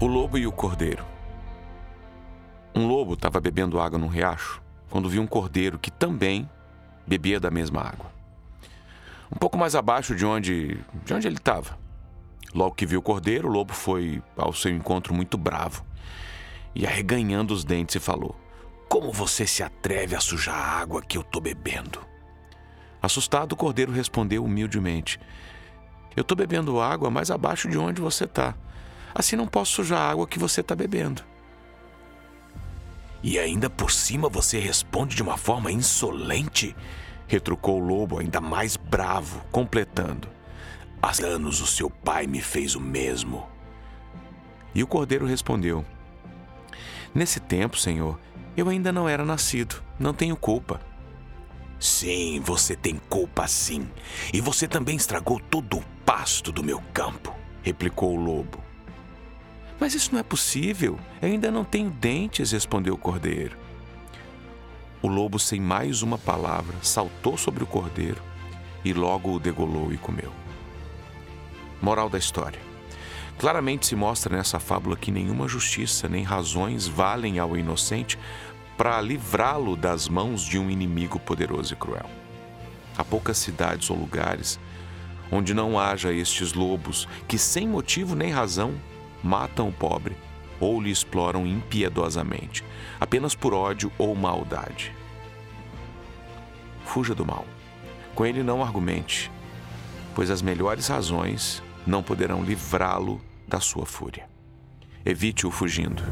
O lobo e o cordeiro. Um lobo estava bebendo água num riacho quando viu um cordeiro que também bebia da mesma água. Um pouco mais abaixo de onde, de onde ele estava. Logo que viu o cordeiro, o lobo foi ao seu encontro muito bravo e arreganhando os dentes falou: Como você se atreve a sujar a água que eu estou bebendo? Assustado, o cordeiro respondeu humildemente: Eu estou bebendo água mais abaixo de onde você está. Assim não posso sujar a água que você está bebendo. E ainda por cima você responde de uma forma insolente? retrucou o lobo, ainda mais bravo, completando: Há anos o seu pai me fez o mesmo. E o cordeiro respondeu: Nesse tempo, senhor, eu ainda não era nascido, não tenho culpa. Sim, você tem culpa sim. E você também estragou todo o pasto do meu campo, replicou o lobo. Mas isso não é possível. Eu ainda não tenho dentes, respondeu o cordeiro. O lobo, sem mais uma palavra, saltou sobre o cordeiro e logo o degolou e comeu. Moral da história. Claramente se mostra nessa fábula que nenhuma justiça nem razões valem ao inocente para livrá-lo das mãos de um inimigo poderoso e cruel. Há poucas cidades ou lugares onde não haja estes lobos que, sem motivo nem razão, matam o pobre ou lhe exploram impiedosamente, apenas por ódio ou maldade. Fuja do mal. Com ele não argumente, pois as melhores razões não poderão livrá-lo da sua fúria. Evite-o fugindo.